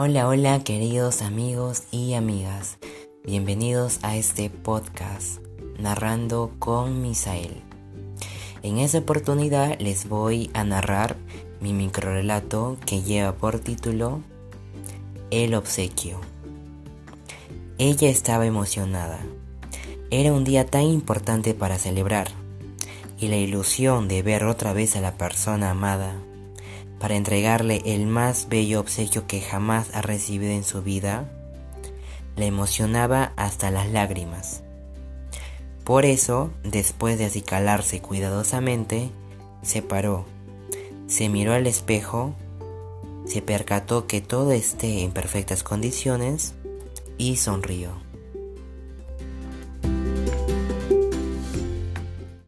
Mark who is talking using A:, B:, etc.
A: Hola, hola queridos amigos y amigas. Bienvenidos a este podcast Narrando con Misael. En esta oportunidad les voy a narrar mi microrelato que lleva por título El obsequio. Ella estaba emocionada. Era un día tan importante para celebrar y la ilusión de ver otra vez a la persona amada para entregarle el más bello obsequio que jamás ha recibido en su vida, le emocionaba hasta las lágrimas. Por eso, después de acicalarse cuidadosamente, se paró, se miró al espejo, se percató que todo esté en perfectas condiciones y sonrió.